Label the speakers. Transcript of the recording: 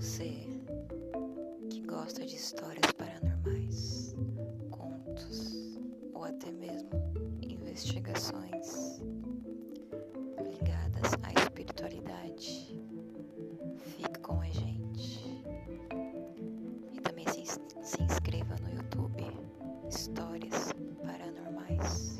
Speaker 1: você que gosta de histórias paranormais, contos ou até mesmo investigações ligadas à espiritualidade. Fique com a gente. E também se, se inscreva no YouTube Histórias Paranormais.